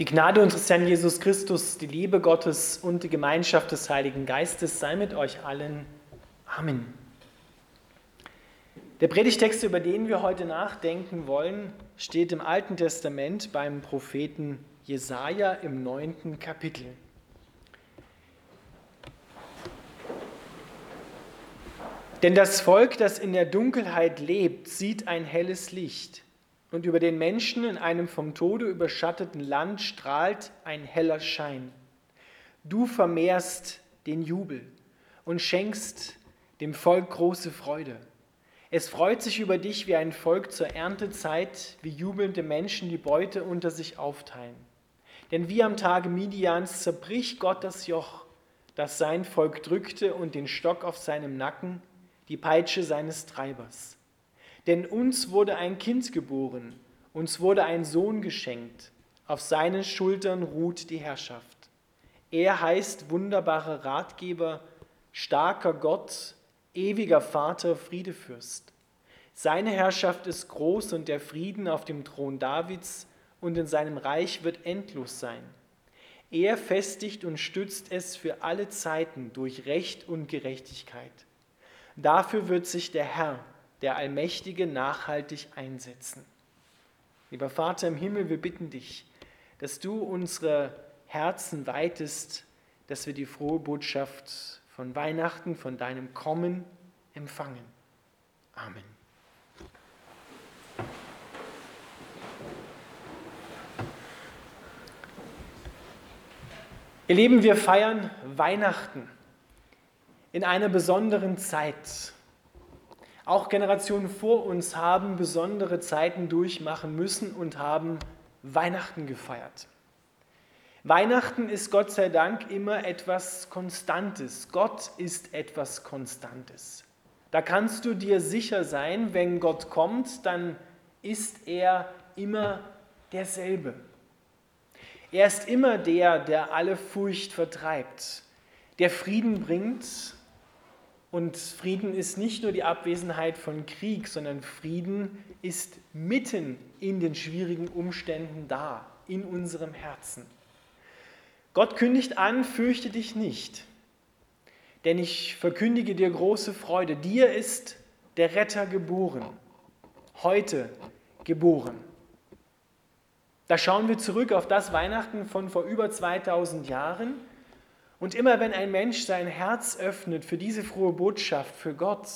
Die Gnade unseres Herrn Jesus Christus, die Liebe Gottes und die Gemeinschaft des Heiligen Geistes sei mit euch allen. Amen. Der Predigtext, über den wir heute nachdenken wollen, steht im Alten Testament beim Propheten Jesaja im neunten Kapitel. Denn das Volk, das in der Dunkelheit lebt, sieht ein helles Licht und über den Menschen in einem vom Tode überschatteten Land strahlt ein heller Schein. Du vermehrst den Jubel und schenkst dem Volk große Freude. Es freut sich über dich wie ein Volk zur Erntezeit, wie jubelnde Menschen die Beute unter sich aufteilen. Denn wie am Tage Midians zerbricht Gott das Joch, das sein Volk drückte und den Stock auf seinem Nacken, die Peitsche seines Treibers. Denn uns wurde ein Kind geboren, uns wurde ein Sohn geschenkt, auf seinen Schultern ruht die Herrschaft. Er heißt wunderbarer Ratgeber, starker Gott, ewiger Vater, Friedefürst. Seine Herrschaft ist groß und der Frieden auf dem Thron Davids und in seinem Reich wird endlos sein. Er festigt und stützt es für alle Zeiten durch Recht und Gerechtigkeit. Dafür wird sich der Herr, der Allmächtige nachhaltig einsetzen. Lieber Vater im Himmel, wir bitten dich, dass du unsere Herzen weitest, dass wir die frohe Botschaft von Weihnachten, von deinem Kommen empfangen. Amen. Ihr Lieben, wir feiern Weihnachten in einer besonderen Zeit. Auch Generationen vor uns haben besondere Zeiten durchmachen müssen und haben Weihnachten gefeiert. Weihnachten ist Gott sei Dank immer etwas Konstantes. Gott ist etwas Konstantes. Da kannst du dir sicher sein, wenn Gott kommt, dann ist er immer derselbe. Er ist immer der, der alle Furcht vertreibt, der Frieden bringt und Frieden ist nicht nur die Abwesenheit von Krieg, sondern Frieden ist mitten in den schwierigen Umständen da, in unserem Herzen. Gott kündigt an, fürchte dich nicht, denn ich verkündige dir große Freude. Dir ist der Retter geboren, heute geboren. Da schauen wir zurück auf das Weihnachten von vor über 2000 Jahren und immer wenn ein Mensch sein Herz öffnet für diese frohe Botschaft, für Gott,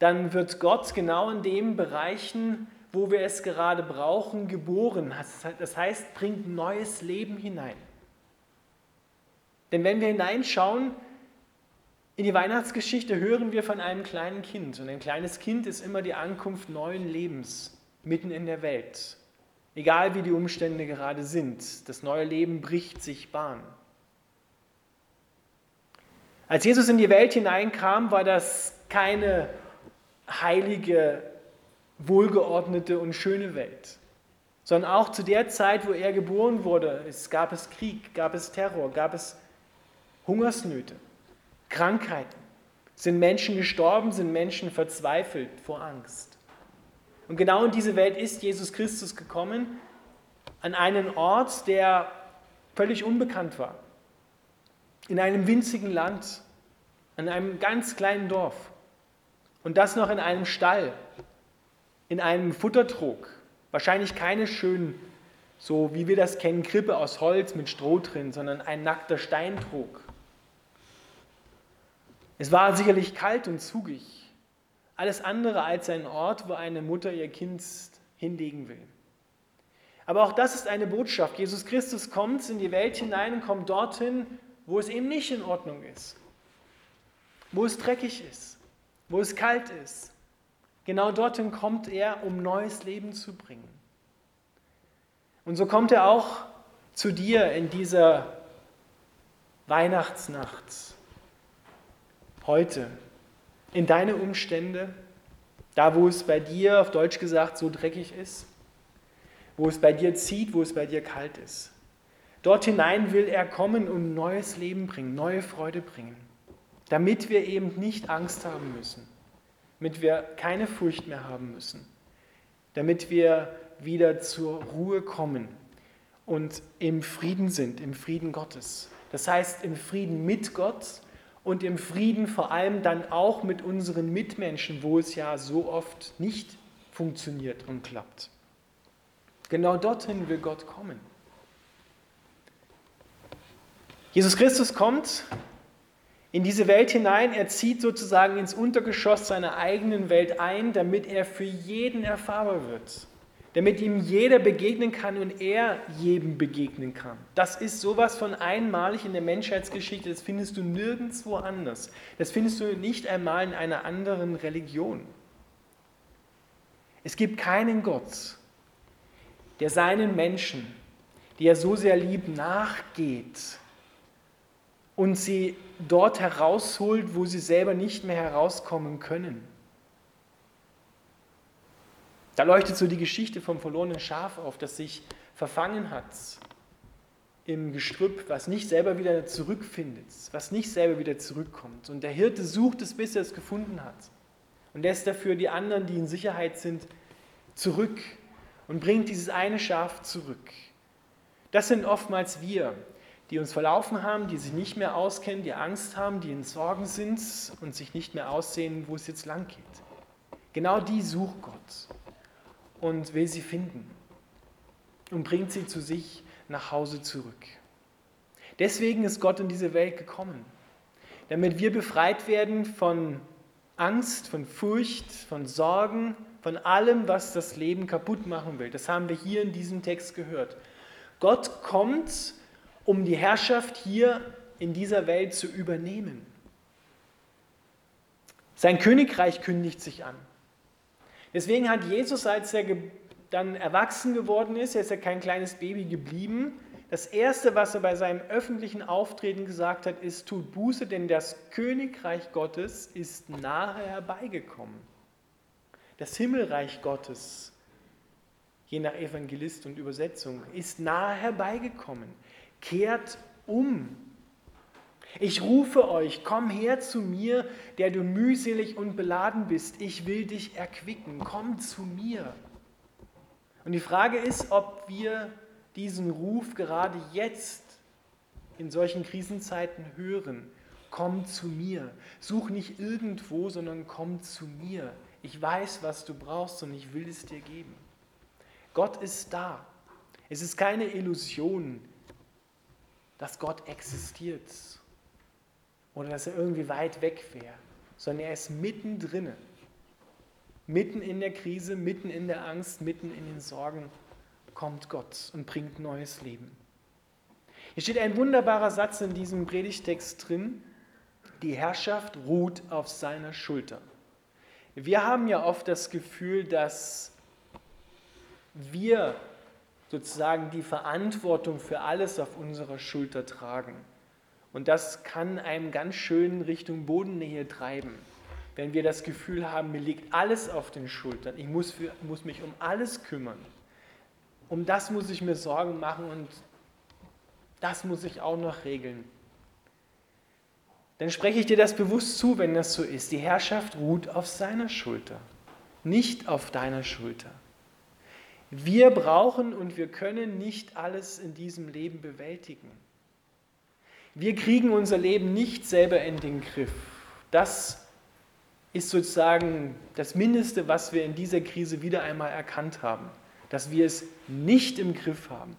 dann wird Gott genau in den Bereichen, wo wir es gerade brauchen, geboren. Das heißt, bringt neues Leben hinein. Denn wenn wir hineinschauen in die Weihnachtsgeschichte, hören wir von einem kleinen Kind. Und ein kleines Kind ist immer die Ankunft neuen Lebens mitten in der Welt. Egal wie die Umstände gerade sind, das neue Leben bricht sich Bahn. Als Jesus in die Welt hineinkam, war das keine heilige, wohlgeordnete und schöne Welt, sondern auch zu der Zeit, wo er geboren wurde, es gab es Krieg, gab es Terror, gab es Hungersnöte, Krankheiten, sind Menschen gestorben, sind Menschen verzweifelt vor Angst. Und genau in diese Welt ist Jesus Christus gekommen, an einen Ort, der völlig unbekannt war in einem winzigen Land, in einem ganz kleinen Dorf und das noch in einem Stall, in einem Futtertrog. Wahrscheinlich keine schönen, so wie wir das kennen, Krippe aus Holz mit Stroh drin, sondern ein nackter Steintrog. Es war sicherlich kalt und zugig. Alles andere als ein Ort, wo eine Mutter ihr Kind hinlegen will. Aber auch das ist eine Botschaft. Jesus Christus kommt in die Welt hinein und kommt dorthin, wo es eben nicht in Ordnung ist, wo es dreckig ist, wo es kalt ist. Genau dorthin kommt er, um neues Leben zu bringen. Und so kommt er auch zu dir in dieser Weihnachtsnacht, heute, in deine Umstände, da wo es bei dir, auf Deutsch gesagt, so dreckig ist, wo es bei dir zieht, wo es bei dir kalt ist. Dort hinein will er kommen und neues Leben bringen, neue Freude bringen, damit wir eben nicht Angst haben müssen, damit wir keine Furcht mehr haben müssen, damit wir wieder zur Ruhe kommen und im Frieden sind, im Frieden Gottes. Das heißt, im Frieden mit Gott und im Frieden vor allem dann auch mit unseren Mitmenschen, wo es ja so oft nicht funktioniert und klappt. Genau dorthin will Gott kommen. Jesus Christus kommt in diese Welt hinein, er zieht sozusagen ins Untergeschoss seiner eigenen Welt ein, damit er für jeden erfahrbar wird damit ihm jeder begegnen kann und er jedem begegnen kann. Das ist sowas von einmalig in der Menschheitsgeschichte, das findest du nirgendwo anders. Das findest du nicht einmal in einer anderen Religion. Es gibt keinen Gott, der seinen Menschen, die er so sehr liebt, nachgeht und sie dort herausholt, wo sie selber nicht mehr herauskommen können. Da leuchtet so die Geschichte vom verlorenen Schaf auf, das sich verfangen hat im Gestrüpp, was nicht selber wieder zurückfindet, was nicht selber wieder zurückkommt. Und der Hirte sucht es, bis er es gefunden hat. Und lässt dafür die anderen, die in Sicherheit sind, zurück und bringt dieses eine Schaf zurück. Das sind oftmals wir, die uns verlaufen haben, die sich nicht mehr auskennen, die Angst haben, die in Sorgen sind und sich nicht mehr aussehen, wo es jetzt lang geht. Genau die sucht Gott und will sie finden und bringt sie zu sich nach Hause zurück. Deswegen ist Gott in diese Welt gekommen, damit wir befreit werden von Angst, von Furcht, von Sorgen, von allem, was das Leben kaputt machen will. Das haben wir hier in diesem Text gehört. Gott kommt, um die Herrschaft hier in dieser Welt zu übernehmen. Sein Königreich kündigt sich an. Deswegen hat Jesus, als er dann erwachsen geworden ist, er ist ja kein kleines Baby geblieben, das Erste, was er bei seinem öffentlichen Auftreten gesagt hat, ist, tut Buße, denn das Königreich Gottes ist nahe herbeigekommen. Das Himmelreich Gottes, je nach Evangelist und Übersetzung, ist nahe herbeigekommen. Kehrt um ich rufe euch, komm her zu mir, der du mühselig und beladen bist. Ich will dich erquicken. Komm zu mir. Und die Frage ist, ob wir diesen Ruf gerade jetzt in solchen Krisenzeiten hören. Komm zu mir. Such nicht irgendwo, sondern komm zu mir. Ich weiß, was du brauchst und ich will es dir geben. Gott ist da. Es ist keine Illusion, dass Gott existiert oder dass er irgendwie weit weg wäre, sondern er ist mittendrin. Mitten in der Krise, mitten in der Angst, mitten in den Sorgen kommt Gott und bringt neues Leben. Hier steht ein wunderbarer Satz in diesem Predigtext drin. Die Herrschaft ruht auf seiner Schulter. Wir haben ja oft das Gefühl, dass wir sozusagen die Verantwortung für alles auf unserer Schulter tragen. Und das kann einem ganz schön Richtung Bodennähe treiben. Wenn wir das Gefühl haben, mir liegt alles auf den Schultern, ich muss, für, muss mich um alles kümmern. Um das muss ich mir Sorgen machen und das muss ich auch noch regeln. Dann spreche ich dir das bewusst zu, wenn das so ist. Die Herrschaft ruht auf seiner Schulter, nicht auf deiner Schulter. Wir brauchen und wir können nicht alles in diesem Leben bewältigen. Wir kriegen unser Leben nicht selber in den Griff. Das ist sozusagen das Mindeste, was wir in dieser Krise wieder einmal erkannt haben, dass wir es nicht im Griff haben.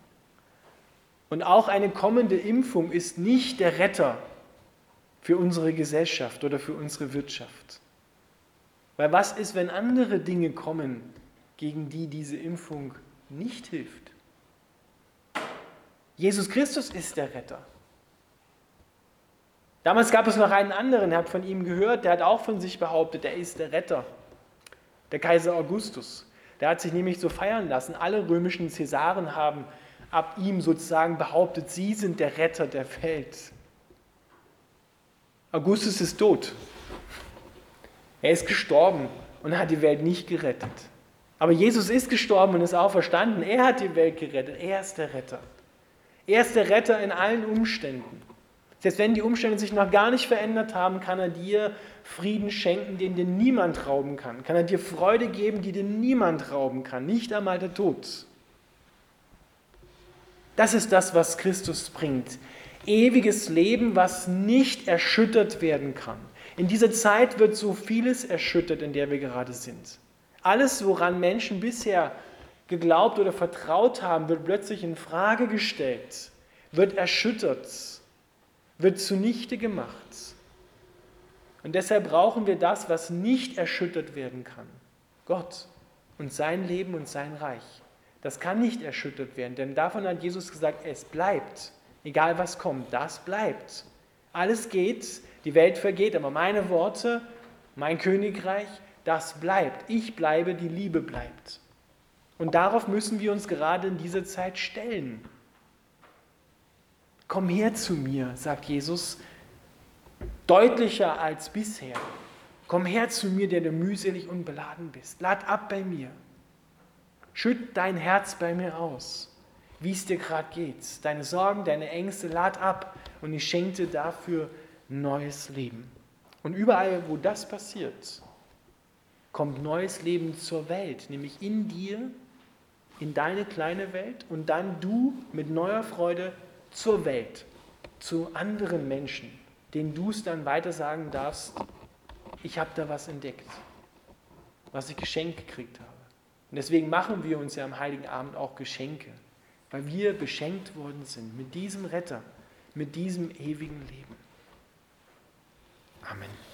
Und auch eine kommende Impfung ist nicht der Retter für unsere Gesellschaft oder für unsere Wirtschaft. Weil was ist, wenn andere Dinge kommen, gegen die diese Impfung nicht hilft? Jesus Christus ist der Retter. Damals gab es noch einen anderen, er hat von ihm gehört, der hat auch von sich behauptet, er ist der Retter, der Kaiser Augustus. Der hat sich nämlich so feiern lassen. Alle römischen Cäsaren haben ab ihm sozusagen behauptet, sie sind der Retter der Welt. Augustus ist tot. Er ist gestorben und hat die Welt nicht gerettet. Aber Jesus ist gestorben und ist auferstanden. Er hat die Welt gerettet. Er ist der Retter. Er ist der Retter in allen Umständen. Selbst wenn die Umstände sich noch gar nicht verändert haben, kann er dir Frieden schenken, den dir niemand rauben kann. Kann er dir Freude geben, die dir niemand rauben kann, nicht einmal der Tod. Das ist das, was Christus bringt. Ewiges Leben, was nicht erschüttert werden kann. In dieser Zeit wird so vieles erschüttert, in der wir gerade sind. Alles, woran Menschen bisher geglaubt oder vertraut haben, wird plötzlich in Frage gestellt, wird erschüttert, wird zunichte gemacht. Und deshalb brauchen wir das, was nicht erschüttert werden kann. Gott und sein Leben und sein Reich. Das kann nicht erschüttert werden, denn davon hat Jesus gesagt, es bleibt. Egal was kommt, das bleibt. Alles geht, die Welt vergeht, aber meine Worte, mein Königreich, das bleibt. Ich bleibe, die Liebe bleibt. Und darauf müssen wir uns gerade in dieser Zeit stellen. Komm her zu mir, sagt Jesus, deutlicher als bisher. Komm her zu mir, der du mühselig und beladen bist. Lad ab bei mir. Schütt dein Herz bei mir aus, wie es dir gerade geht. Deine Sorgen, deine Ängste, lad ab und ich schenke dir dafür neues Leben. Und überall, wo das passiert, kommt neues Leben zur Welt, nämlich in dir, in deine kleine Welt und dann du mit neuer Freude zur Welt, zu anderen Menschen, denen du es dann weiter sagen darfst, ich habe da was entdeckt, was ich geschenkt gekriegt habe. Und deswegen machen wir uns ja am Heiligen Abend auch Geschenke, weil wir beschenkt worden sind mit diesem Retter, mit diesem ewigen Leben. Amen.